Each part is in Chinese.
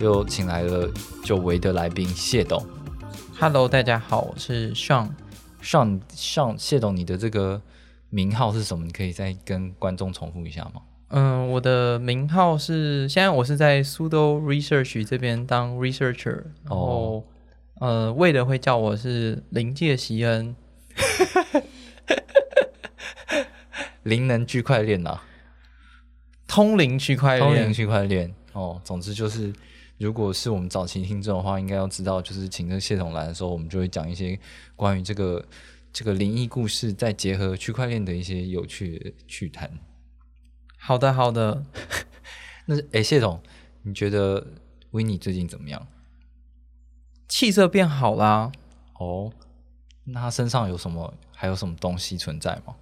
又请来了久违的来宾谢董。Hello，大家好，我是 Sean。上上谢董，你的这个名号是什么？你可以再跟观众重复一下吗？嗯，我的名号是现在我是在 Sudo Research 这边当 researcher，然后、呃，为的会叫我是临界席恩。灵能区块链呐、通灵区块通灵链，区块链哦。总之就是，如果是我们早期听众的话，应该要知道，就是请这个谢总来的时候，我们就会讲一些关于这个这个灵异故事，再结合区块链的一些有趣的趣谈。好的好的，那是哎，谢总，你觉得维尼最近怎么样？气色变好啦，哦，那他身上有什么？还有什么东西存在吗？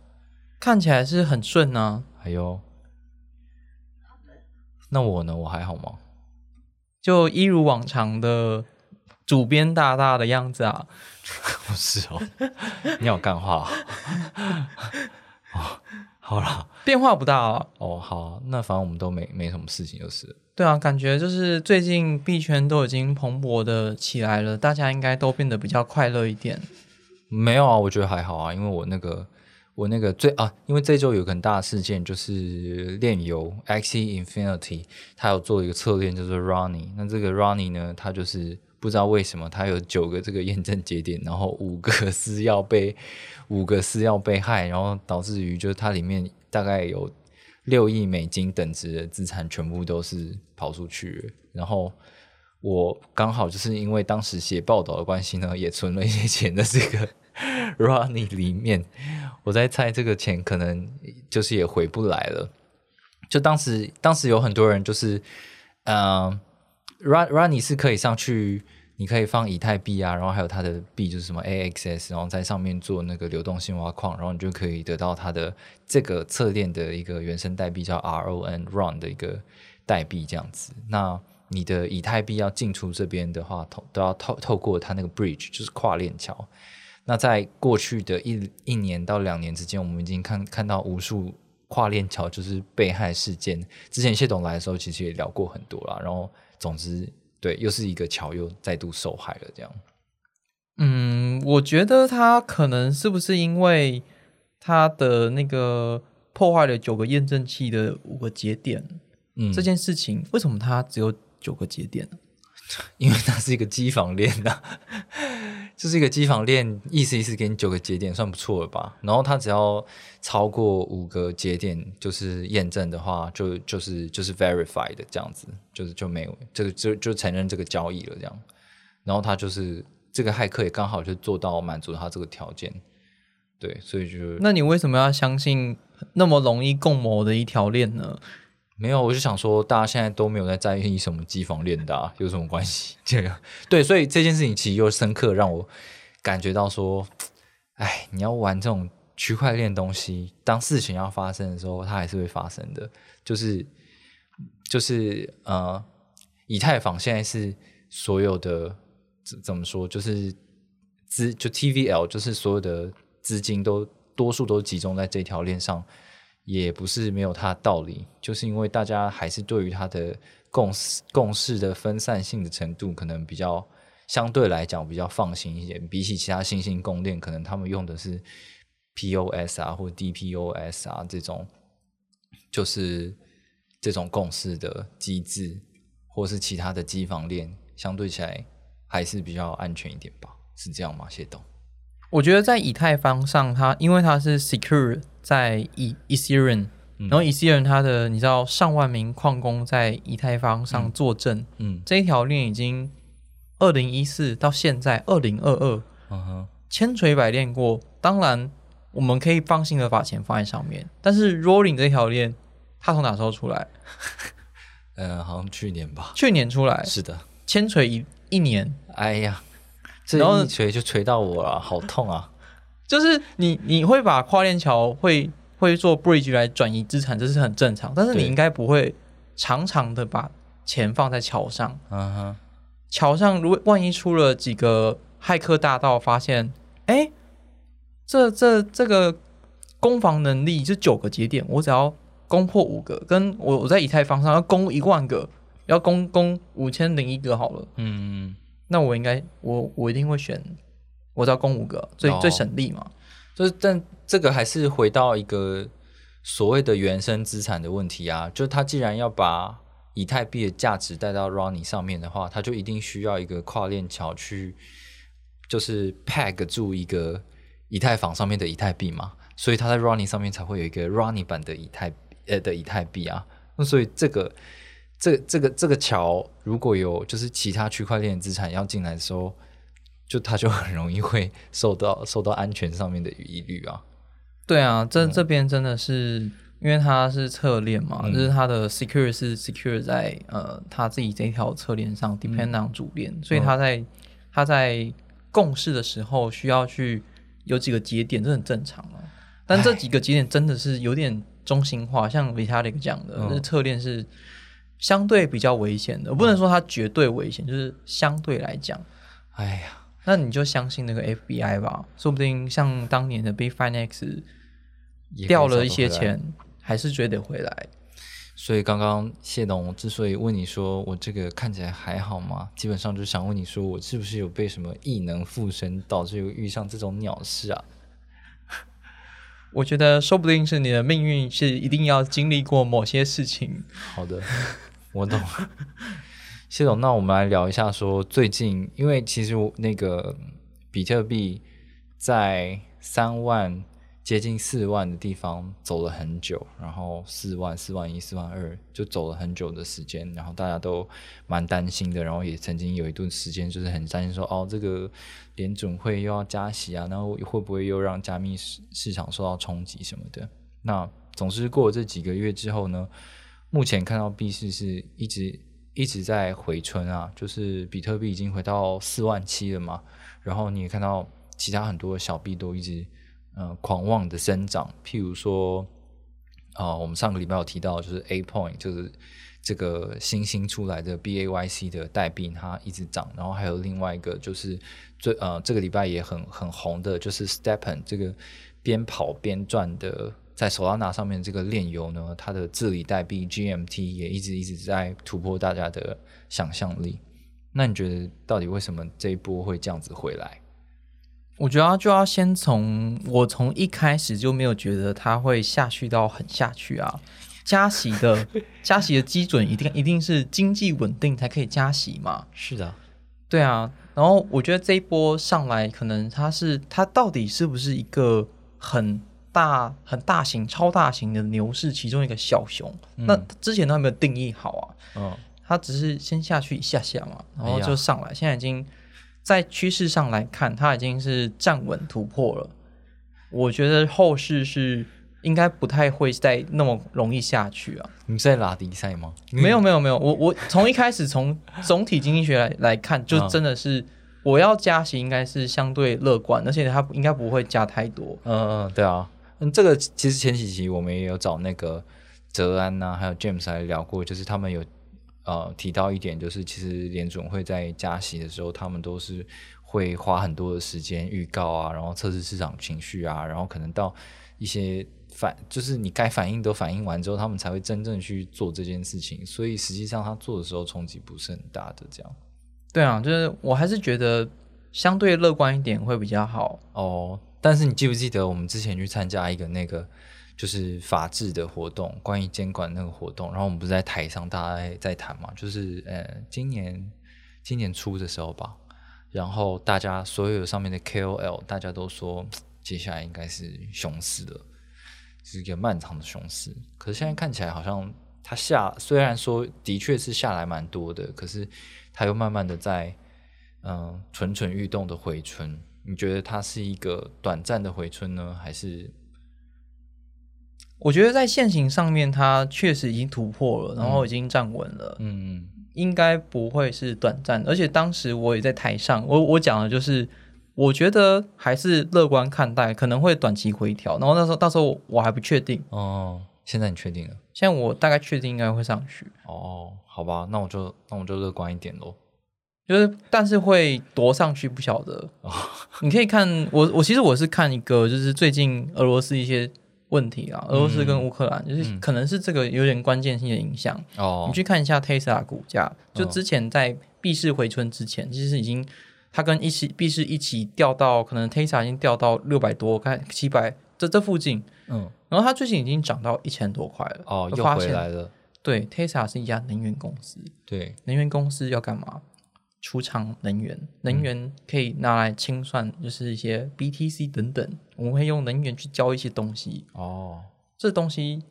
看起来是很顺啊，还有，那我呢？我还好吗？就一如往常的主编大大的样子啊。不 是哦，你好干话哦。哦，好啦，变化不大啊。哦好，那反正我们都没没什么事情就是。对啊，感觉就是最近币圈都已经蓬勃的起来了，大家应该都变得比较快乐一点。没有啊，我觉得还好啊，因为我那个我那个最啊，因为这周有个很大的事件，就是炼油 Xe Infinity，它有做一个测验，就是 Ronnie。那这个 Ronnie 呢，它就是不知道为什么它有九个这个验证节点，然后五个 私钥被五个私钥被害，然后导致于就是它里面大概有六亿美金等值的资产全部都是跑出去，然后。我刚好就是因为当时写报道的关系呢，也存了一些钱在这个 Ronnie 里面。我在猜这个钱可能就是也回不来了。就当时当时有很多人就是，嗯、，run Ronnie 是可以上去，你可以放以太币啊，然后还有它的币就是什么 AXS，然后在上面做那个流动性挖矿，然后你就可以得到它的这个侧链的一个原生代币叫 RON run 的一个代币这样子。那你的以太币要进出这边的话，透都要透透过它那个 bridge，就是跨链桥。那在过去的一一年到两年之间，我们已经看看到无数跨链桥就是被害事件。之前谢董来的时候，其实也聊过很多啦。然后，总之，对，又是一个桥又再度受害了，这样。嗯，我觉得他可能是不是因为他的那个破坏了九个验证器的五个节点、嗯，这件事情，为什么他只有九个节点呢？因为它是一个机房链呐、就是一个机房链，意思意思给你九个节点，算不错了吧？然后它只要超过五个节点，就是验证的话，就就是就是 verified 这样子，就是就没有这个就就承认这个交易了这样。然后他就是这个骇客也刚好就做到满足他这个条件，对，所以就那你为什么要相信那么容易共谋的一条链呢？没有，我就想说，大家现在都没有在在意什么机房链的、啊，有什么关系？这个对，所以这件事情其实又深刻让我感觉到说，哎，你要玩这种区块链东西，当事情要发生的时候，它还是会发生的。就是就是呃，以太坊现在是所有的怎怎么说，就是资就 TVL，就是所有的资金都多数都集中在这条链上。也不是没有它的道理，就是因为大家还是对于它的共识共识的分散性的程度，可能比较相对来讲比较放心一点。比起其他新兴供链，可能他们用的是 POS 啊或 DPoS 啊这种，就是这种共识的机制，或是其他的机房链，相对起来还是比较安全一点吧？是这样吗？谢董？我觉得在以太坊上，它因为它是 secure 在以 Ethereum，、嗯。然后 Ethereum 它的你知道上万名矿工在以太坊上作证，嗯。这一条链已经二零一四到现在二零二二嗯哼，千锤百炼过。当然，我们可以放心的把钱放在上面，但是 Rolling 这条链它从哪时候出来？呃，好像去年吧，去年出来，是的，千锤一一年，哎呀，这然后一锤就锤到我了，好痛啊！就是你你会把跨链桥会会做 bridge 来转移资产，这是很正常，但是你应该不会常常的把钱放在桥上。嗯哼，桥上如果万一出了几个骇客大盗，发现，哎，这这这个攻防能力是九个节点，我只要攻破五个，跟我我在以太坊上要攻一万个，要攻攻五千零一个好了，嗯，那我应该我我一定会选，我只要供五个，最、哦。最省力嘛。就是但这个还是回到一个所谓的原生资产的问题啊，就他既然要把以太币的价值带到 Ronnie 上面的话，他就一定需要一个跨链桥去，就是 peg 住一个以太坊上面的以太币嘛，所以他在 Ronnie 上面才会有一个 Ronnie 版的以太呃的以太币啊，那所以这个这这个这个桥如果有就是其他区块链资产要进来的时候，就他就很容易会受到受到安全上面的疑虑啊。对啊，这这边真的是因为它是侧链嘛，嗯。就是它的 secure 是 secure 在呃他自己这一条侧链上 depend on 主链，所以他在它在共识的时候需要去有几个节点，这很正常啊。但这几个节点真的是有点中心化，像 Vitalik 讲的，嗯。就是侧链是相对比较危险的，我不能说它绝对危险，就是相对来讲。哎呀，那你就相信那个 FBI 吧，说不定像当年的可以掉了一。些钱，还是追得回来。所以刚刚谢董之所以问你说我这个看起来还好吗？基本上就是想问你说我是不是有被什么异能附身，导致有遇上这种鸟事啊？我觉得说不定是你的命运是一定要经历过某些事情。好的，我懂了。谢总，那我们来聊一下说最近，因为其实那个比特币在三万接近四万的地方走了很久，然后四万、四万一、四万二就走了很久的时间，然后大家都蛮担心的，然后也曾经有一段时间就是很担心说，哦，这个联准会又要加息啊，然后会不会又让加密市市场受到冲击什么的？那总之过了这几个月之后呢，目前看到币市是一直一直在回春啊，就是比特币已经回到四万七了嘛，然后你也看到其他很多小币都一直呃狂妄的生长，譬如说啊、我们上个礼拜有提到就是 A Point，就是这个新兴出来的 BAYC 的代币，它一直涨，然后还有另外一个就是最呃这个礼拜也很很红的，就是 Stepen 这个边跑边赚的。在 Solana 上面这个链游呢，它的治理代币 GMT 也一直一直在突破大家的想象力。那你觉得到底为什么这一波会这样子回来？我觉得就要先从我从一开始就没有觉得它会下去到很下去啊。加息的 加息的基准一定一定是经济稳定才可以加息嘛。是的，对啊，然后我觉得这一波上来，可能它是它到底是不是一个很大、很大型、超大型的牛市其中一个小熊？那之前都还没有定义好啊，嗯，它只是先下去一下下嘛，然后就上来，现在已经在趋势上来看，它已经是站稳突破了。我觉得后市是应该不太会再那么容易下去啊。你在拉迪赛吗？没有没有没有，我我从一开始从总体经济学来来看，就嗯真的是我要加息应该是相对乐观，而且它应该不会加太多。嗯嗯，对啊，嗯，这个其实前几集我们也有找那个泽安呐、还有 James 来聊过，就是他们有呃提到一点，就是其实联总会在加息的时候，他们都是会花很多的时间预告啊，然后测试市场情绪啊，然后可能到一些反，就是你该反应都反应完之后，他们才会真正去做这件事情，所以实际上他做的时候冲击不是很大的，这样。对啊，就是我还是觉得相对乐观一点会比较好。哦，但是你记不记得我们之前去参加一个那个就是法治的活动，关于监管那个活动，然后我们不是在台上大家在在谈嘛，就是呃今年今年初的时候吧，然后大家所有上面的 KOL 大家都说接下来应该是熊市了，是一个漫长的熊市，可是现在看起来好像它下虽然说的确是下来蛮多的，可是它又慢慢的在嗯蠢蠢欲动的回春。你觉得它是一个短暂的回春呢，还是我觉得在现行上面，它确实已经突破了，然后已经站稳了。嗯因应该不会是短暂的，而且当时我也在台上，我我讲的就是，我觉得还是乐观看待，可能会短期回调。然后那时候到时候我还不确定，哦，现在你确定了？现在我大概确定应该会上去，哦，好吧，那我就那我就乐观一点喽。就是但是会夺上去不晓得。你可以看我我其实我是看一个就是最近俄罗斯一些问题啊，俄罗斯跟乌克兰，就是可能是这个有点关键性的影响。哦你，去看一下 Tesla 股价，就之前在币市回春之前，其实已经它跟一起币市一起掉到可能 Tesla 已经掉到六百多，看七百这这附近，嗯，然后它最近已经涨到一千多块了。哦，又回来了。对，Tesla 是一家能源公司，对，能源公司要干嘛？出厂能源，能源可以拿来清算，就是一些 BTC 等等，我们会用能源去交一些东西。哦，这东西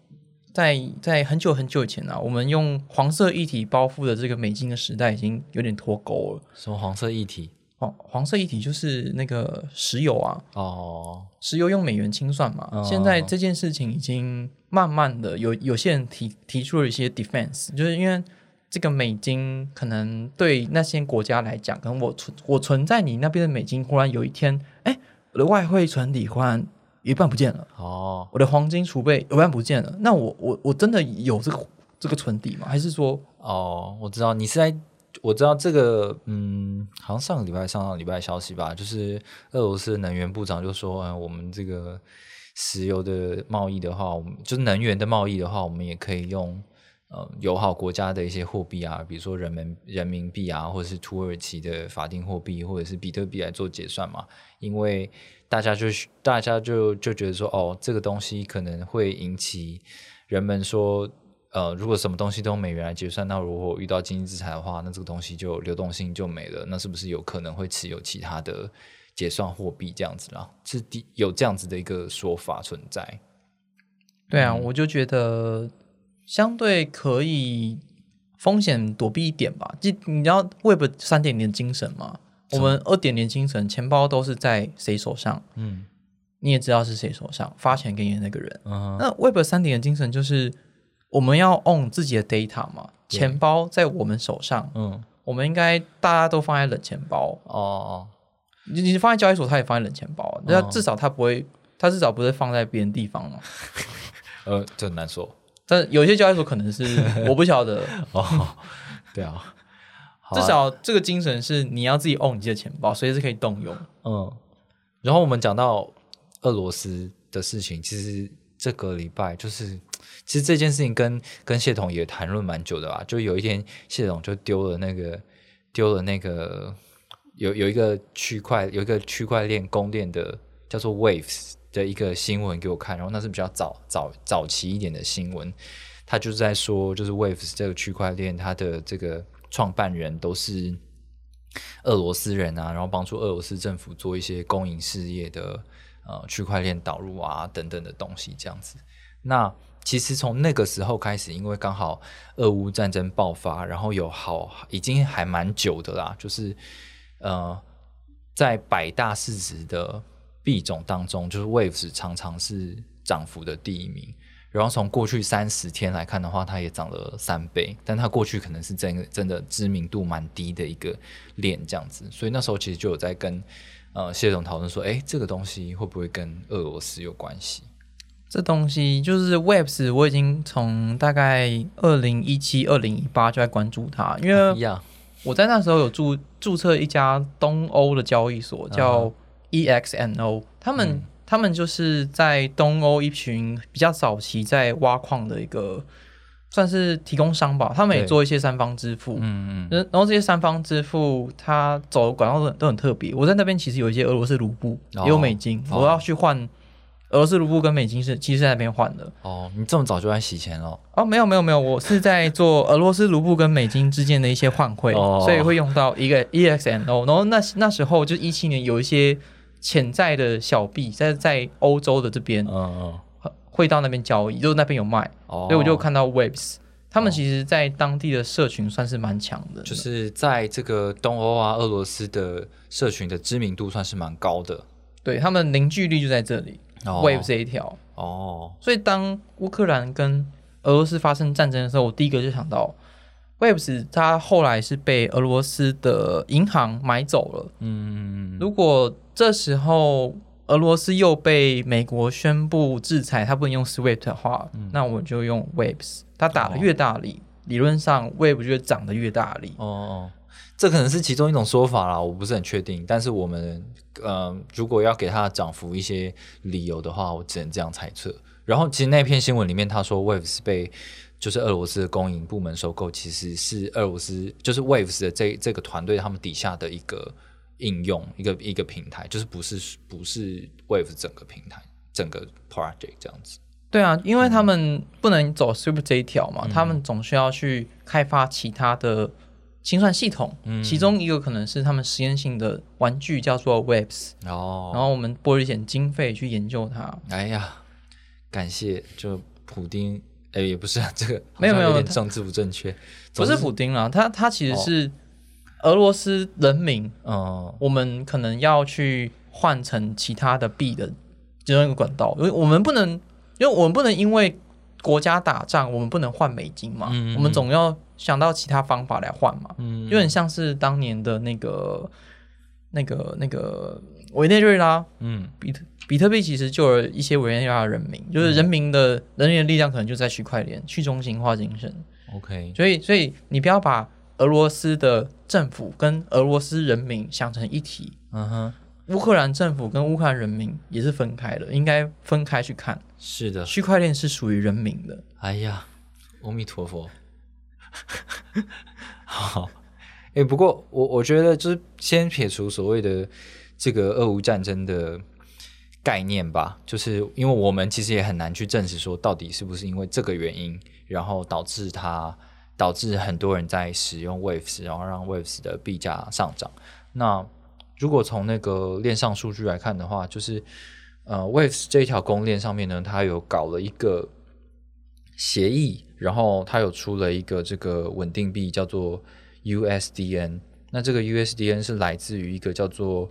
在在很久很久以前啊，我们用黄色液体包覆的这个美金的时代已经有点脱钩了。什么黄色液体？黄黄色液体就是那个石油啊，哦，石油用美元清算嘛。哦现在这件事情已经慢慢的有有些人提提出了一些 defense，就是因为这个美金可能对那些国家来讲，可能我存我存在你那边的美金，忽然有一天，哎，我的外汇存底忽然一半不见了。哦，我的黄金储备一半不见了，那我我我真的有这个这个存底吗？还是说，哦，我知道你是在，我知道这个，嗯，好像上个礼拜上上礼拜的消息吧，就是俄罗斯能源部长就说，嗯，我们这个石油的贸易的话，我们就是能源的贸易的话，我们也可以用。呃，友好国家的一些货币啊，比如说人民人民币啊，或者是土耳其的法定货币，或者是比特币来做结算嘛，因为大家就大家就就觉得说，哦，这个东西可能会引起人们说，呃，如果什么东西都用美元来结算，那如果遇到经济制裁的话，那这个东西就流动性就没了，那是不是有可能会持有其他的结算货币这样子啦？是第有这样子的一个说法存在。对啊，我就觉得相对可以风险躲避一点吧。就你知道 Web 三点零精神吗？我们二点零精神，钱包都是在谁手上，嗯你也知道是谁手上，发钱给你的那个人。嗯那 Web 三点零精神就是我们要 own 自己的 data 嘛，钱包在我们手上，嗯我们应该大家都放在冷钱包。哦哦你你放在交易所，他也放在冷钱包，那至少他不会，他至少不会放在别人地方嘛。呃，这很难说但有些交易所可能是 我不晓得，哦。对啊，啊至少这个精神是你要自己 own 你自己的钱包，随时可以动用。嗯，然后我们讲到俄罗斯的事情，其实这个礼拜就是，其实这件事情跟跟谢总也谈论蛮久的吧。就有一天谢总就丢了那个丢了那个有有一个区块有一个区块链供链的叫做 Waves 的一个新闻给我看，然后那是比较早早早期一点的新闻，他就是在说，就是 Waves 这个区块链它的这个创办人都是。俄罗斯人啊，然后帮助俄罗斯政府做一些公营事业的呃区块链导入啊等等的东西，这样子。那其实从那个时候开始，因为刚好俄乌战争爆发，然后有好已经还蛮久的啦，就是呃在百大市值的币种当中，就是 Waves 常常是涨幅的第一名。然后从过去三十天来看的话，它也涨了三倍，但它过去可能是真的真的知名度蛮低的一个链这样子，所以那时候其实就有在跟呃谢总讨论说，哎，这个东西会不会跟俄罗斯有关系？这东西就是 Webs，我已经从大概二零一七、二零一八就在关注它，因为我在那时候有注注册一家东欧的交易所，叫 EXNO，他们、嗯他们就是在东欧一群比较早期在挖矿的一个算是提供商吧，他们也做一些三方支付，嗯嗯然然后这些三方支付，它走的管道都很都很特别。我在那边其实有一些俄罗斯卢布，哦也有美金，哦我要去换俄罗斯卢布跟美金是其实在那边换的。哦，你这么早就在洗钱了？哦，没有没有没有，我是在做俄罗斯卢布跟美金之间的一些换汇，哦所以会用到一个 E EXNO。然后那那时候就一七年有一些潜在的小币在在欧洲的这边嗯嗯，会到那边交易，就是那边有卖，哦，所以我就看到 Waves，他们其实在当地的社群算是蛮强的，就是在这个东欧啊、俄罗斯的社群的知名度算是蛮高的。对他们凝聚力就在这里。哦 Wave 这一条。哦，所以当乌克兰跟俄罗斯发生战争的时候，我第一个就想到，Waves 它后来是被俄罗斯的银行买走了。嗯，如果这时候俄罗斯又被美国宣布制裁，它不能用 SWIFT 的话，那我就用 Waves。它打的越大力，理论上 Wave 就会涨得越大力。哦，这可能是其中一种说法啦，我不是很确定。但是我们呃，如果要给它涨幅一些理由的话，我只能这样猜测。然后其实那篇新闻里面他说 Waves 被就是俄罗斯的公营部门收购，其实是俄罗斯就是 Waves 的这这个团队他们底下的一个应用一个一个平台，就是不是不是 Waves 整个平台整个 project 这样子。对啊，因为他们不能走 Super 这一条嘛，他们总需要去开发其他的清算系统，其中一个可能是他们实验性的玩具叫做 Waves，哦，然后我们拨了一点经费去研究它。哎呀，感谢就普丁，哎，也不是啊，这个没有没有点政治不正确，不是普丁啦，他他其实是俄罗斯人民，嗯我们可能要去换成其他的币的其中一个管道，因为我们不能，因为我们不能因为国家打仗，我们不能换美金嘛，嗯嗯我们总要想到其他方法来换嘛，嗯，有点像是当年的那个、那个、那个委内瑞拉，嗯。比特比特币其实就有一些委内瑞拉人民，就是人民的人民的力量可能就在区块链去中心化精神，OK，所以所以你不要把俄罗斯的政府跟俄罗斯人民想成一体，嗯哼，乌克兰政府跟乌克兰人民也是分开的，应该分开去看。是的，区块链是属于人民的，哎呀，阿弥陀佛。好，哎、不过我我觉得就是先撇除所谓的这个俄乌战争的概念吧，就是因为我们其实也很难去证实说到底是不是因为这个原因，然后导致它导致很多人在使用 Waves，然后让 Waves 的币价上涨。那如果从那个链上数据来看的话，就是呃 Waves 这一条公链上面呢，它有搞了一个协议，然后它有出了一个这个稳定币，叫做 USDN。那这个 USDN 是来自于一个叫做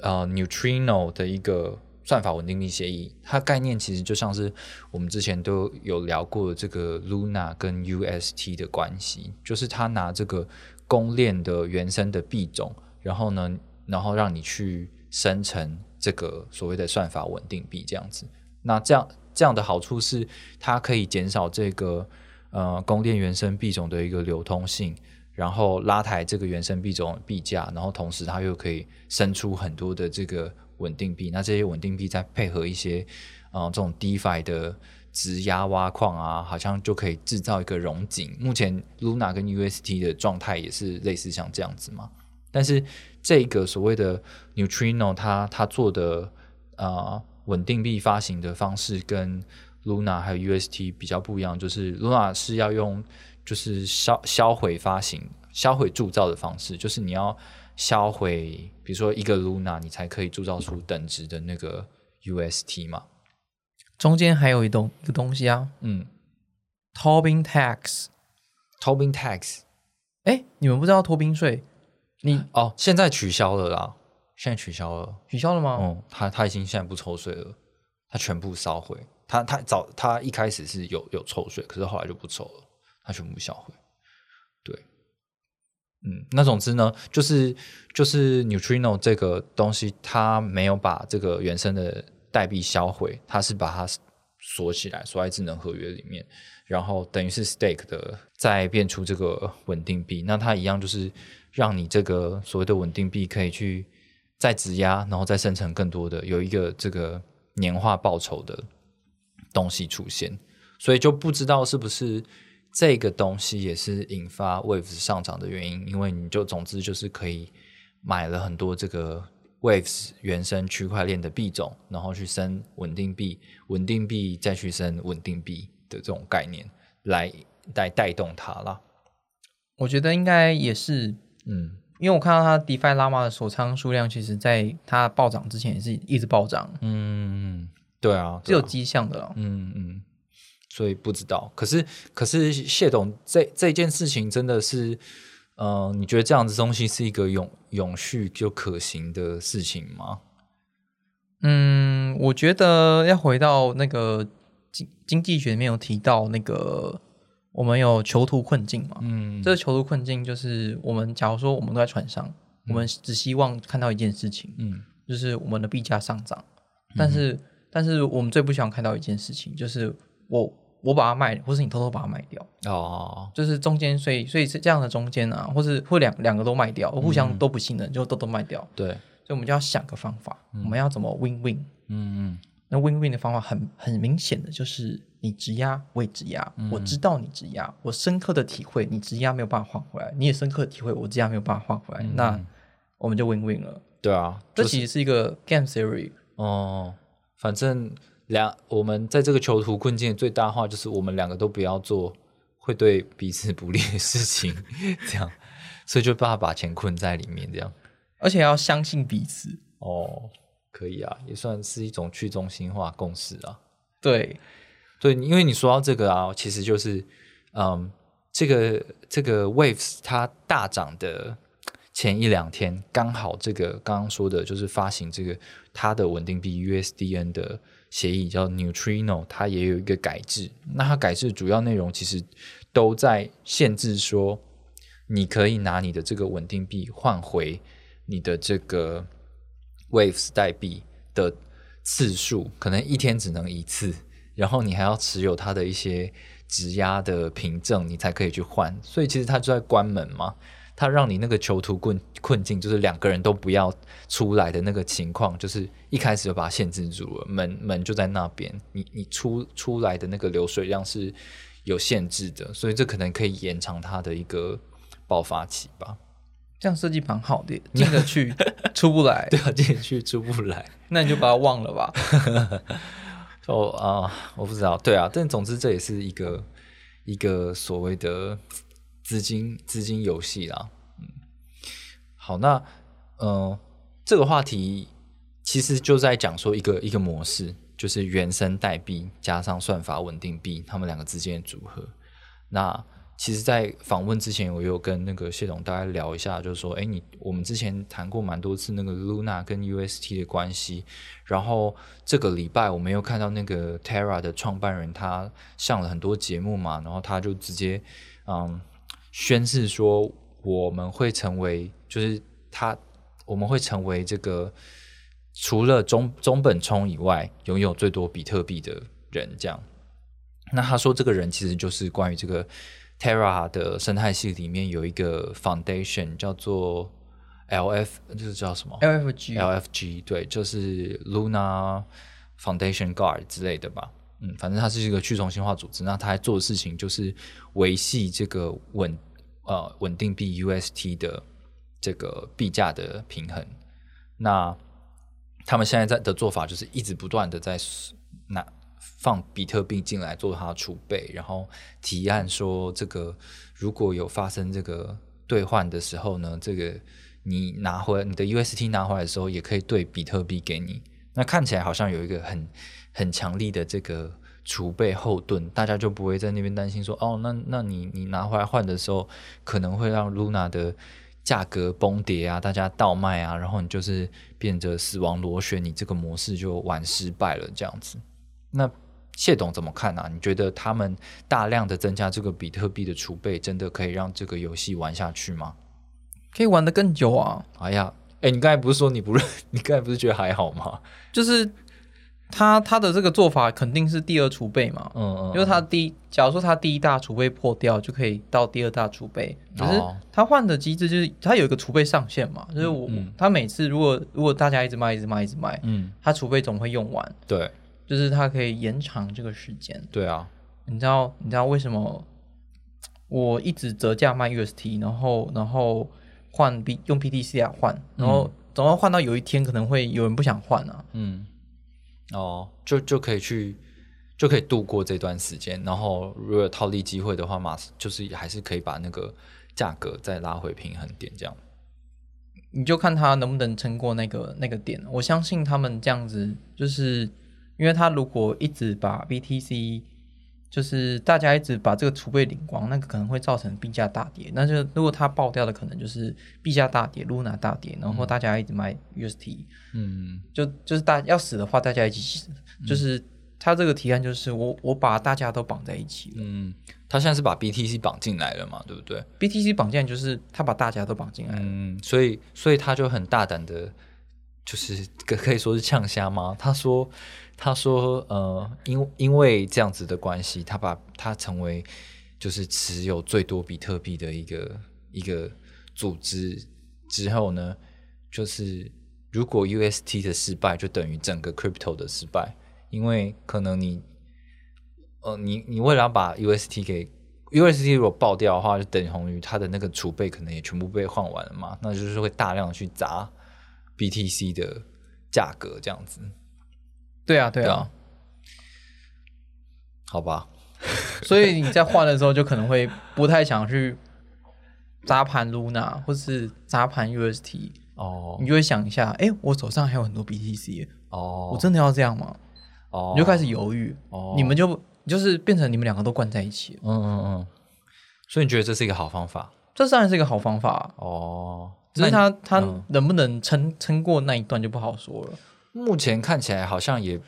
呃 Neutrino 的一个算法稳定币协议。它概念其实就像是我们之前都有聊过这个 Luna 跟 UST 的关系，就是它拿这个公链的原生的币种，然后呢，然后让你去生成这个所谓的算法稳定币这样子。那这样这样的好处是，它可以减少这个呃供电原生币种的一个流通性，然后拉抬这个原生币种币价，然后同时它又可以生出很多的这个稳定币。那这些稳定币再配合一些呃这种 DeFi 的质押挖矿啊，好像就可以制造一个融景。目前 Luna 跟 UST 的状态也是类似像这样子嘛。但是这个所谓的 Neutrino，它它做的呃稳定币发行的方式跟 Luna 还有 UST 比较不一样，就是 Luna 是要用就是销销毁发行、销毁铸造的方式，就是你要销毁，比如说一个 Luna，你才可以铸造出等值的那个 UST 嘛。中间还有一东一个东西啊嗯，Tobin Tax。，Tobin Tax 哎，你们不知道托宾税？你哦，现在取消了啦，现在取消了。取消了吗？哦，他他已经现在不抽税了，他全部烧毁。他他早他一开始是有有抽税，可是后来就不抽了，它全部销毁。对，嗯，那总之呢，就是就是 Neutrino 这个东西，它没有把这个原生的代币销毁，它是把它锁起来，锁在智能合约里面，然后等于是 stake 的再变出这个稳定币。那它一样就是让你这个所谓的稳定币可以去再质押，然后再生成更多的有一个这个年化报酬的东西出现，所以就不知道是不是这个东西也是引发 Waves 上涨的原因，因为你就总之就是可以买了很多这个 Waves 原生区块链的币种，然后去升稳定币，稳定币再去升稳定币的这种概念来来带动它啦。我觉得应该也是，嗯，因为我看到它 DeFi 拉玛的手仓数量，其实在它暴涨之前也是一直暴涨，嗯，对啊，对啊是有迹象的啦。嗯嗯，所以不知道。可是可是谢董这这件事情真的是，呃，你觉得这样子东西是一个永永续就可行的事情吗？嗯，我觉得要回到那个经经济学里面有提到那个，我们有囚徒困境嘛？嗯，这个囚徒困境就是我们假如说我们都在船上，我们只希望看到一件事情，嗯就是我们的币价上涨，但是、但是我们最不想看到一件事情，就是我我把它卖，或是你偷偷把它卖掉，哦，就是中间，所以所以是这样的中间啊，或是或两两个都卖掉，互相嗯。都不信任，就都都卖掉，对，所以我们就要想个方法，我们要怎么 win win。嗯嗯。那 win win 的方法很很明显的就是你质押，我也质押，嗯。我知道你质押，我深刻的体会你质押没有办法换回来，你也深刻的体会我质押没有办法换回来，那我们就 win win 了。对啊，这其实是一个 game theory，哦，反正两我们在这个囚徒困境的最大化就是我们两个都不要做会对彼此不利的事情，这样，所以就把把钱困在里面，这样。而且要相信彼此。哦，可以啊，也算是一种去中心化共识啊。对，对，因为你说到这个啊，其实就是，嗯，这个这个 Waves 它大涨的前一两天，刚好这个刚刚说的就是发行这个它的稳定币 USDN 的协议叫 Neutrino，它也有一个改制。那它改制的主要内容其实都在限制说，你可以拿你的这个稳定币换回你的这个 Waves 代币的次数，可能一天只能一次，然后你还要持有它的一些质押的凭证，你才可以去换。所以其实它就在关门嘛，它让你那个囚徒困困境，就是两个人都不要出来的那个情况，就是一开始就把它限制住了，门门就在那边，你你出出来的那个流水量是有限制的，所以这可能可以延长它的一个爆发期吧。这样设计蛮好的，进得去，出不来，对啊，进去出不来。那你就把它忘了吧。哦啊、我不知道，对啊，但总之这也是一个一个所谓的资金资金游戏啦。嗯，好，那、呃这个话题其实就在讲说一个一个模式，就是原生代币加上算法稳定币，他们两个之间的组合。那其实，在访问之前，我有跟那个谢总大概聊一下，就是说，哎，你我们之前谈过蛮多次那个 Luna 跟 UST 的关系，然后这个礼拜我们又看到那个 Terra 的创办人他上了很多节目嘛，然后他就直接嗯宣誓说我们会成为，就是他我们会成为这个除了中中本聪以外拥有最多比特币的人，这样。那他说这个人其实就是关于这个 Terra 的生态系里面有一个 foundation 叫做 LF，就是叫什么？LFG LFG 对，就是 Luna Foundation Guard 之类的吧。嗯，反正它是一个去中心化组织，那它在做的事情就是维系这个稳呃稳定币 UST 的这个币价的平衡。那他们现在在的做法就是一直不断的在拿放比特币进来做它的储备，然后提案说这个如果有发生这个兑换的时候呢，这个你拿回来你的 UST 拿回来的时候，也可以兑比特币给你。那看起来好像有一个很很强力的这个储备后盾，大家就不会在那边担心说，哦，那那你你拿回来换的时候，可能会让 Luna 的价格崩跌啊，大家倒卖啊，然后你就是变着死亡螺旋，你这个模式就玩失败了这样子。那谢董怎么看啊？你觉得他们大量的增加这个比特币的储备，真的可以让这个游戏玩下去吗？可以玩得更久啊。哎呀，哎，你刚才不是说你不认？你刚才不是觉得还好吗？就是他他的这个做法肯定是第二储备嘛，嗯嗯，因为他第一，假如说他第一大储备破掉，就可以到第二大储备。可是哦他换的机制就是他有一个储备上限嘛，就是我、嗯他每次如果如果大家一直卖一直卖一直卖，嗯，他储备总会用完，对。就是他可以延长这个时间。对啊，你知道你知道为什么？我一直折价卖 UST，然后然后换 B 用 PTC 来换，然后总要换到有一天可能会有人不想换啊。嗯，哦，就就可以去，就可以度过这段时间。然后如果套利机会的话，马上就是还是可以把那个价格再拉回平衡点，这样。你就看他能不能撑过那个那个点。我相信他们这样子，就是因为他如果一直把 BTC，就是大家一直把这个储备领光，那个可能会造成币价大跌。那就如果它爆掉的，可能就是币价大跌，Luna 大跌，然后大家一直买 UST，、嗯就就是大要死的话，大家一起死。就是他这个提案就是我我把大家都绑在一起了。嗯，他现在是把 BTC 绑进来了嘛，对不对？BTC 绑架就是他把大家都绑进来了。嗯，所以所以他就很大胆的，就是可可以说是呛虾吗？他说他说呃，因因为这样子的关系，他把他成为就是持有最多比特币的一个一个组织之后呢，就是如果 UST 的失败，就等于整个 crypto 的失败，因为可能你呃，你你为了要把 UST 给 UST 如果爆掉的话，就等同于它的那个储备可能也全部被换完了嘛，那就是会大量的去砸 BTC 的价格这样子，对啊，对啊。对啊，好吧，所以你在换的时候，就可能会不太想去砸盘 Luna 或是砸盘 UST，哦。你就会想一下，哎、我手上还有很多 BTC，、哦，我真的要这样吗？哦，你就开始犹豫，哦。你们就就是变成你们两个都关在一起了。嗯嗯嗯，所以你觉得这是一个好方法？这当然是一个好方法啊，哦？只是那他他嗯。能不能撑撑过那一段就不好说了。目前看起来好像也，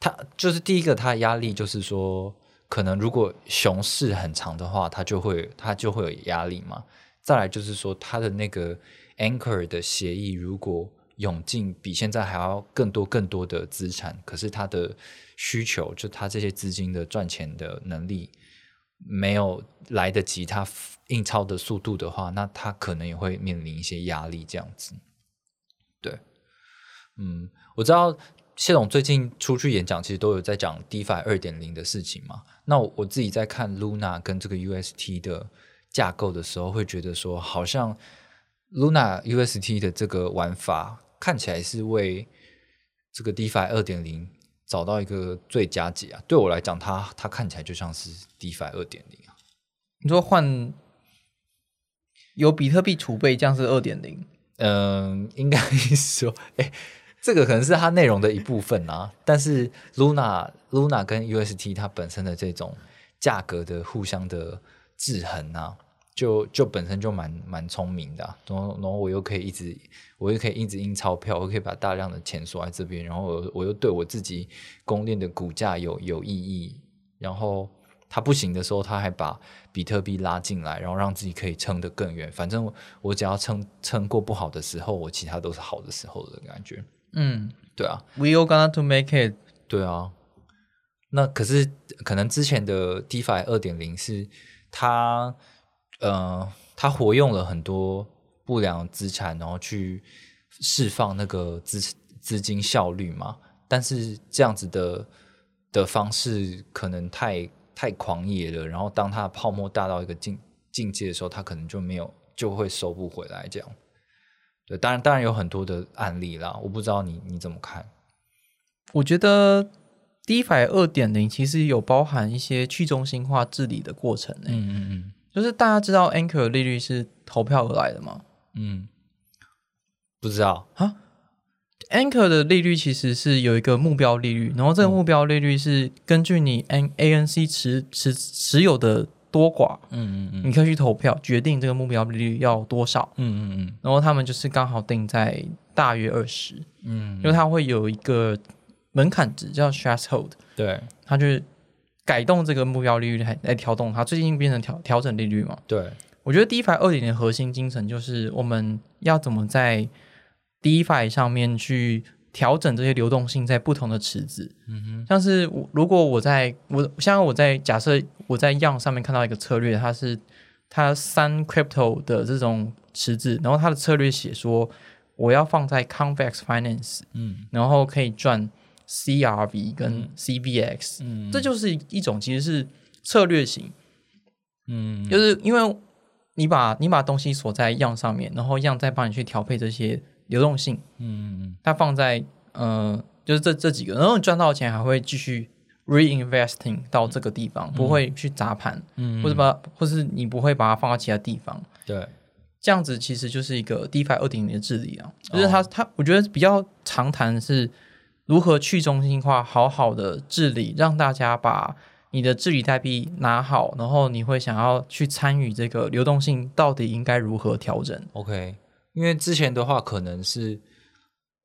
他就是第一个，他的压力就是说，可能如果熊市很长的话，他就会他就会有压力嘛。再来就是说，他的那个 Anchor 的协议如果涌进比现在还要更多更多的资产，可是他的需求就他这些资金的赚钱的能力没有来得及他印钞的速度的话，那他可能也会面临一些压力，这样子。对，嗯，我知道谢总最近出去演讲，其实都有在讲 DeFi 二点零的事情嘛。那我我自己在看 Luna 跟这个 UST 的架构的时候，会觉得说，好像 Luna UST 的这个玩法看起来是为这个 DeFi 二点零找到一个最佳解啊。对我来讲，它它看起来就像是 DeFi 二点零啊。你说换有比特币储备，这样是二点零，嗯，应该说，哎、这个可能是它内容的一部分啊。但是 Luna Luna 跟 UST 它本身的这种价格的互相的制衡啊，就就本身就蛮蛮聪明的、然后然后我又可以一直，我又可以一直印钞票，我可以把大量的钱锁在这边，然后我我又对我自己公链的股价有有意义，然后。它不行的时候，他还把比特币拉进来，然后让自己可以撑得更远。反正我只要撑撑过不好的时候，我其他都是好的时候的感觉。嗯对啊，，We all gonna to make it，对啊。那可是可能之前的 DeFi 二点零是它呃，它活用了很多不良资产，然后去释放那个资资金效率嘛。但是这样子的的方式可能太太狂野了，然后当它的泡沫大到一个境境界的时候，它可能就没有就会收不回来这样。对，当然当然有很多的案例啦，我不知道你你怎么看。我觉得 DeFi 二点零其实有包含一些去中心化治理的过程呢、嗯嗯嗯就是大家知道 Anchor 利率是投票而来的吗嗯，不知道啊。？Anchor 的利率其实是有一个目标利率，然后这个目标利率是根据你 N ANC 持持持有的多寡，嗯嗯嗯。你可以去投票决定这个目标利率要多少。嗯嗯嗯。然后他们就是刚好定在大约二十，嗯。因为它会有一个门槛值叫 threshold，对。它就是改动这个目标利率来来调动它。最近变成调调整利率嘛，对，我觉得 DeFi 二点零的核心精神就是我们要怎么在 DeFi 上面去调整这些流动性在不同的池子。嗯哼，像是我如果我在我像我在假设我在 Young 上面看到一个策略，它是它三 Crypto 的这种池子，然后它的策略写说我要放在 Convex Finance，嗯。然后可以赚 CRV 跟 CVX，、嗯。这就是一种其实是策略型，嗯。就是因为你把你把东西锁在样上面，然后样再帮你去调配这些流动性，嗯嗯它放在呃就是这这几个，然后你赚到钱还会继续 reinvesting 到这个地方，不会去砸盘，嗯或者把或是你不会把它放到其他地方。对，这样子其实就是一个 DeFi 二点零的治理啊，就是它它，我觉得比较常谈的是如何去中心化，好好的治理，让大家把你的治理代币拿好，然后你会想要去参与这个流动性到底应该如何调整。OK，因为之前的话可能是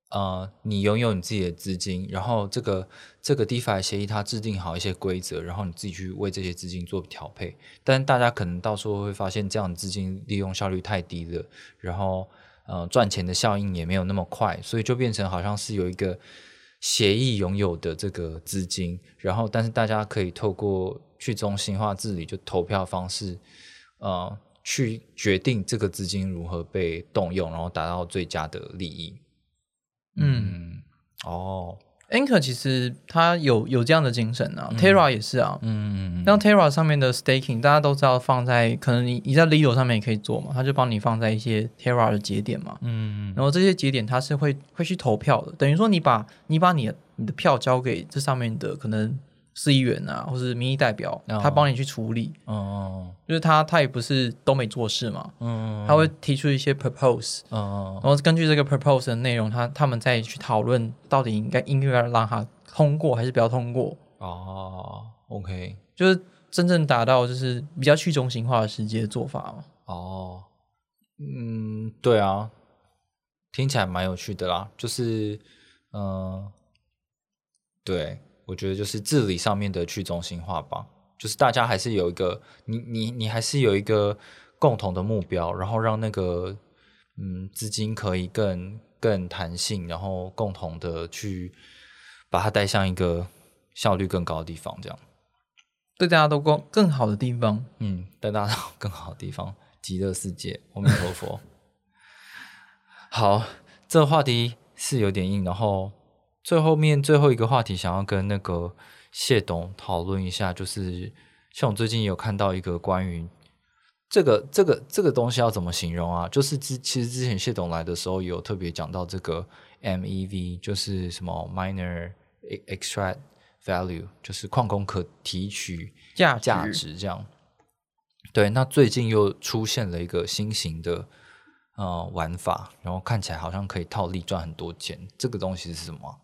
呃，你拥有你自己的资金，然后这个这个 DeFi 协议它制定好一些规则，然后你自己去为这些资金做调配。但大家可能到时候会发现，这样的资金利用效率太低了，然后呃赚钱的效应也没有那么快，所以就变成好像是有一个协议拥有的这个资金，然后但是大家可以透过去中心化治理就投票方式，呃，去决定这个资金如何被动用，然后达到最佳的利益。嗯哦，，Anchor 其实它有有这样的精神啊、t e r r a 也是啊。嗯，像 Terra 上面的 staking，大家都知道放在可能你你在 Lido 上面也可以做嘛，它就帮你放在一些 Terra 的节点嘛。嗯然后这些节点它是会会去投票的，等于说你把你把你的你的票交给这上面的可能市议员啊，或是民意代表，哦。他帮你去处理。嗯就是他他也不是都没做事嘛，嗯他会提出一些 propose，嗯然后根据这个 propose 的内容，他他们再去讨论到底应该应该让他通过还是不要通过，哦，OK，就是真正达到就是比较去中心化的世界的做法嘛。哦，嗯，对啊，听起来蛮有趣的啦，就是嗯、呃对我觉得就是治理上面的去中心化吧，就是大家还是有一个你你你还是有一个共同的目标，然后让那个嗯资金可以更更弹性，然后共同的去把它带向一个效率更高的地方，这样。对大家都更更好的地方，嗯，带大家到更好的地方，极乐世界，阿弥陀佛。好，这个话题是有点硬，然后最后面最后一个话题，想要跟那个谢董讨论一下，就是像我最近有看到一个关于这个这个这个东西要怎么形容啊？就是之其实之前谢董来的时候有特别讲到这个 MEV，就是什么 minor extract value，就是矿工可提取价价值这样。对，那最近又出现了一个新型的呃玩法，然后看起来好像可以套利赚很多钱。这个东西是什么啊？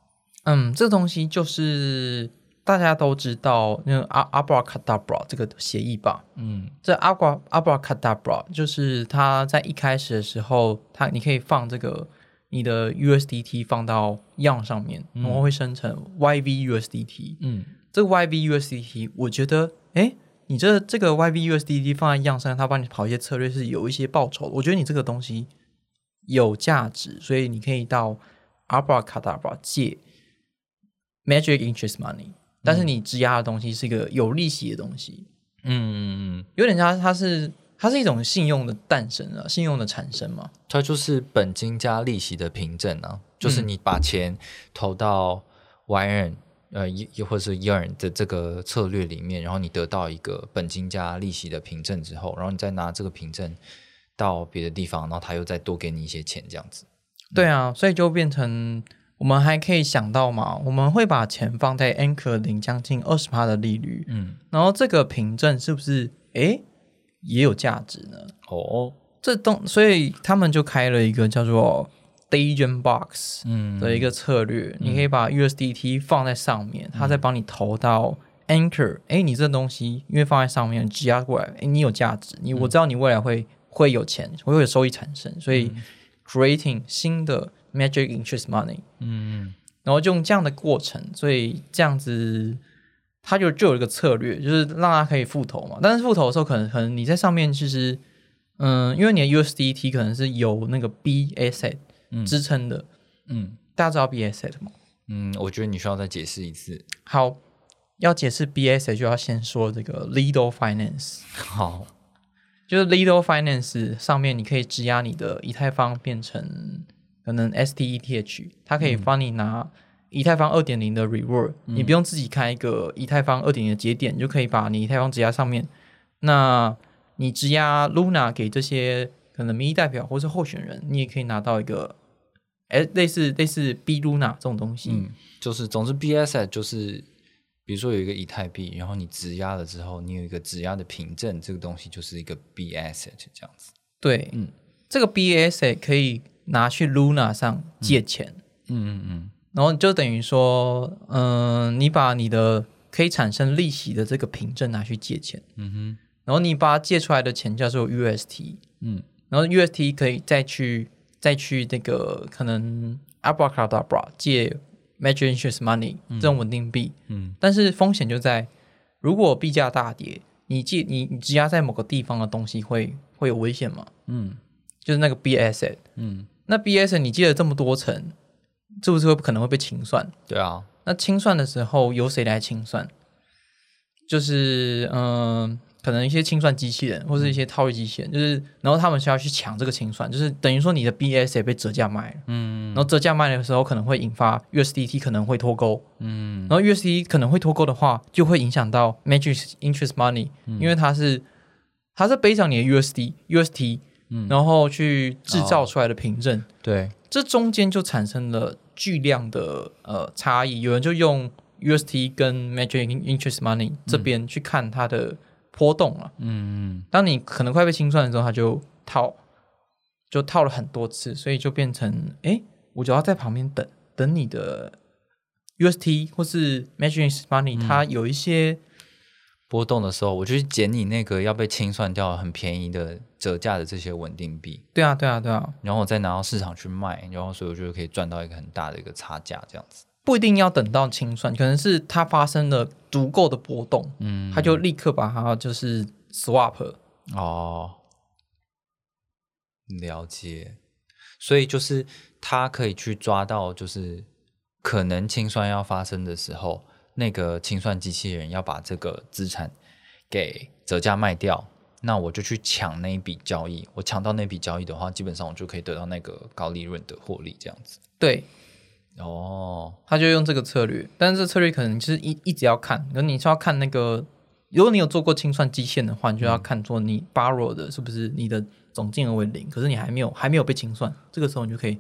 嗯，这东西就是大家都知道那个阿阿布拉卡达布拉这个协议吧？嗯这阿布阿布拉卡达布拉就是它在一开始的时候，它你可以放这个你的 USDT 放到样上面，然后会生成 YVUSDT。嗯这个 YVUSDT，我觉得，哎，你这这个 YVUSDT 放在样上，它帮你跑一些策略是有一些报酬的。我觉得你这个东西有价值，所以你可以到 Abracadabra 借 Magic Interest Money，但是你质押的东西是一个有利息的东西，嗯嗯，有点像它是它是一种信用的诞生啊，信用的产生嘛。它就是本金加利息的凭证啊，就是你把钱投到 YN 呃又或者是 Yearn 的这个策略里面，然后你得到一个本金加利息的凭证之后，然后你再拿这个凭证到别的地方，然后他又再多给你一些钱，这样子。对啊，所以就变成我们还可以想到嘛，我们会把钱放在 Anchor 领将近二十趴的利率，嗯，然后这个凭证是不是诶也有价值呢？哦，这东，所以他们就开了一个叫做 Dagen Box 嗯。的一个策略，你可以把 USDT 放在上面，它再帮你投到 Anchor，诶，你这东西因为放在上面积压过来，诶，你有价值，你我知道你未来会会有钱，会有收益产生，所以 creating 新的 Magic Interest Money。嗯然后就用这样的过程，所以这样子，他就就有一个策略，就是让他可以复投嘛。但是复投的时候，可能可能你在上面其实，嗯，因为你的 USDT 可能是有那个 B asset 嗯支撑的，嗯大家知道 B asset 吗？嗯，我觉得你需要再解释一次。好，要解释 B asset 就要先说这个 Legal Finance，好，就是 Legal Finance 上面你可以质押你的以太坊变成可能 STETH，它可以帮你拿以太坊二点零的 reward，、你不用自己开一个以太坊二点零的节点，你就可以把你以太坊质押上面。那你质押 Luna 给这些可能民意代表或是候选人，你也可以拿到一个，哎，类似类似 B Luna 这种东西。嗯，就是总之 BSS 就是，比如说有一个以太币，然后你质押了之后，你有一个质押的凭证，这个东西就是一个 BSS 这样子。对，嗯这个 BAS 可以拿去 Luna 上借钱。嗯嗯嗯。然后就等于说，嗯、你把你的可以产生利息的这个凭证拿去借钱，嗯哼。然后你把它借出来的钱叫做 UST，嗯。然后 UST 可以再去再去那个可能 Abracadabra 借 Magic Interest Money 这种稳定币，嗯。但是风险就在如果币价大跌，你借你你质押在某个地方的东西会会有危险吗？嗯。就是那个 B asset，嗯，那 B asset 你借了这么多层，是不是会可能会被清算？对啊，那清算的时候由谁来清算？就是嗯、可能一些清算机器人或是一些套利机器人，就是然后他们需要去抢这个清算，就是等于说你的 BS 也被折价卖了，嗯。然后折价卖的时候可能会引发 USDT 可能会脱钩，嗯。然后 USDT 可能会脱钩的话，就会影响到 Magic Interest Money，、因为它是它是背上你的 USD UST，、嗯。然后去制造出来的凭证，对，这中间就产生了巨量的呃差异，有人就用 UST 跟 Major Interest Money 这边去看它的波动了。嗯当你可能快被清算的时候，它就套，就套了很多次，所以就变成哎，我就要在旁边等等你的 UST 或是 Interest Money，、它有一些波动的时候，我就去捡你那个要被清算掉很便宜的折价的这些稳定币，对啊对啊对啊，然后我再拿到市场去卖，然后所以我就可以赚到一个很大的一个差价，这样子。不一定要等到清算，可能是它发生了足够的波动，嗯，它就立刻把它就是 swap。哦，了解。所以就是他可以去抓到，就是可能清算要发生的时候，那个清算机器人要把这个资产给折价卖掉，那我就去抢那一笔交易。我抢到那笔交易的话，基本上我就可以得到那个高利润的获利，这样子。对，哦，他就用这个策略，但是这策略可能就是一一直要看，可你是要看那个，如果你有做过清算基线的话，你就要看做你 borrow 的是不是你的总金额为零，可是你还没有还没有被清算，这个时候你就可以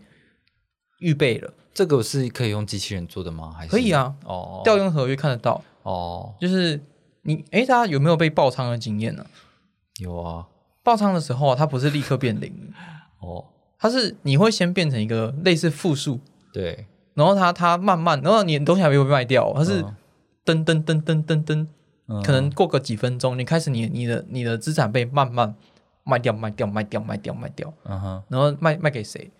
预备了，这个是可以用机器人做的吗？还是可以？啊，哦，调用合约看得到，哦，就是你诶，大家有没有被爆仓的经验呢、有啊，爆仓的时候啊，它不是立刻变零，哦，它是你会先变成一个类似负数，对，然后它它慢慢，然后你的东西还没有被卖掉，它是嗯。噔噔噔噔噔噔，嗯。可能过个几分钟，你开始你你的你的资产被慢慢卖掉卖掉卖掉卖掉卖掉，嗯哼，然后卖卖给谁？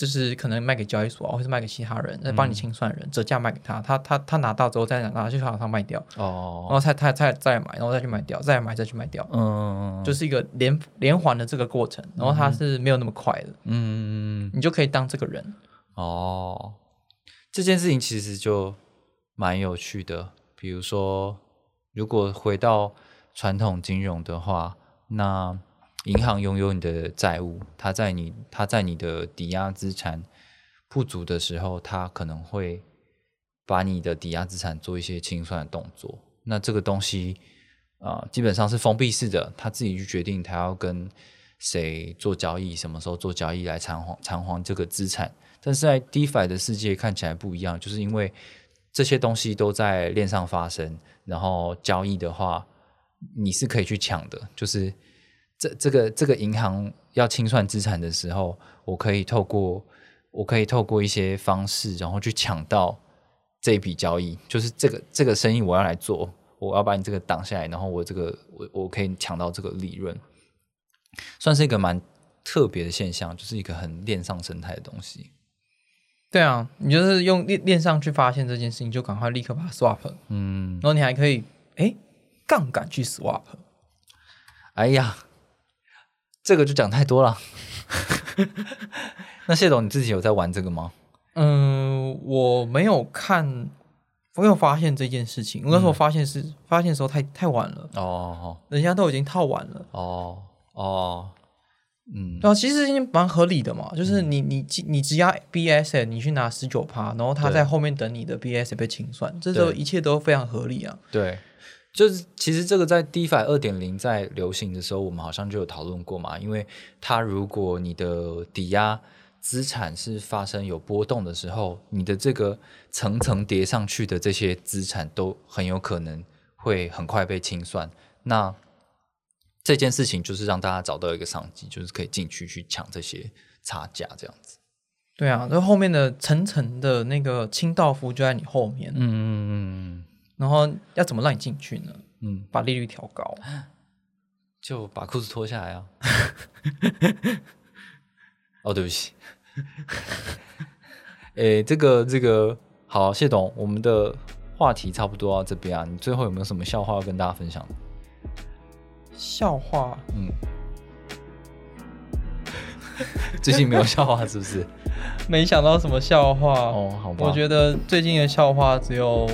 就是可能卖给交易所啊，或是卖给其他人，再帮你清算的人，折价卖给他，他他他拿到之后再拿去市场上卖掉，然哦，后他他再再买，然后再去卖掉，再买再去卖掉，嗯，就是一个连连环的这个过程，然后他是没有那么快的，嗯，你就可以当这个人。哦，这件事情其实就蛮有趣的。比如说，如果回到传统金融的话，那银行拥有你的债务，它在你它在你的抵押资产不足的时候，它可能会把你的抵押资产做一些清算的动作。那这个东西啊、基本上是封闭式的，他自己去决定他要跟谁做交易，什么时候做交易来偿还偿还这个资产。但是在 DeFi 的世界看起来不一样，就是因为这些东西都在链上发生，然后交易的话，你是可以去抢的。就是这这个这个银行要清算资产的时候，我可以透过我可以透过一些方式，然后去抢到这一笔交易，就是这个这个生意我要来做，我要把你这个挡下来，然后我这个我我可以抢到这个利润，算是一个蛮特别的现象，就是一个很链上生态的东西。对啊，你就是用链链上去发现这件事情，就赶快立刻把它 swap，嗯，然后你还可以哎杠杆去 swap。哎呀，这个就讲太多了。那谢总，你自己有在玩这个吗？嗯，我没有看，我没有发现这件事情。我那时候发现是、发现的时候太太晚了，哦人家都已经套完了。哦哦，嗯对啊，其实已经蛮合理的嘛，就是你你你只押 BS，你去拿十九趴，然后他在后面等你的 BS 被清算，这时候一切都非常合理啊。对，就是其实这个在 DeFi 二点零在流行的时候，我们好像就有讨论过嘛。因为它如果你的抵押资产是发生有波动的时候，你的这个层层叠上去的这些资产都很有可能会很快被清算。那这件事情就是让大家找到一个商机，就是可以进去去抢这些差价，这样子。对啊，那后后面的层层的那个清道夫就在你后面，嗯嗯嗯然后要怎么让你进去呢？嗯，把利率调高。就把裤子脱下来啊。哦，对不起。诶，这个这个好，谢董，我们的话题差不多到这边啊。你最后有没有什么笑话要跟大家分享？笑话，嗯，最近没有笑话是不是？没想到什么笑话。哦，好吧。我觉得最近的笑话只有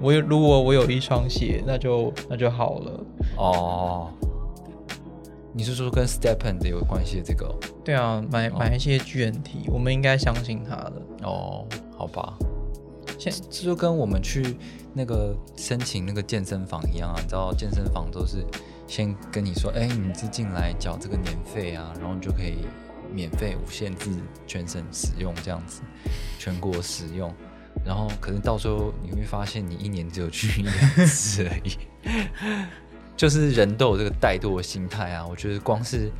我有，如果我有一双鞋，那就那就好了。哦，你是说跟 Stepen 的有关系的这个？对啊，买买一些 GNT，我们应该相信他的。哦，好吧。现这就跟我们去那个申请那个健身房一样啊，你知道健身房都是先跟你说，哎，你是进来缴这个年费啊，然后你就可以免费无限制全省使用这样子，全国使用。然后可能到时候你会发现，你一年只有去一两次而已。就是人都有这个怠惰的心态啊，我觉得光是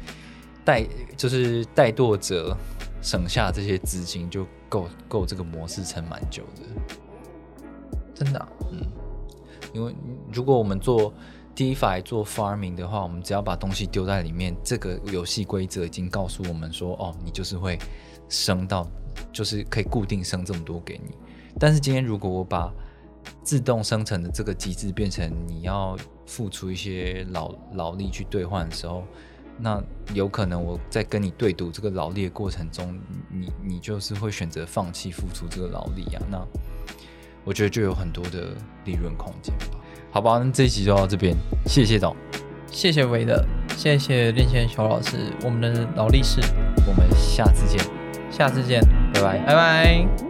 怠就是怠惰者省下这些资金就够够这个模式撑蛮久的。真的啊、因为如果我们做 DeFi 做 farming 的话，我们只要把东西丢在里面，这个游戏规则已经告诉我们说，哦，你就是会升到，就是可以固定升这么多给你。但是今天如果我把自动生成的这个机制变成你要付出一些劳劳力去兑换的时候，那有可能我在跟你对赌这个劳力的过程中，你你就是会选择放弃付出这个劳力啊。那我觉得就有很多的利润空间吧。好吧，那这一集就到这边，谢谢董，谢谢韦的，谢谢练线小老师，我们的劳力士，我们下次见，下次见，拜拜。拜拜。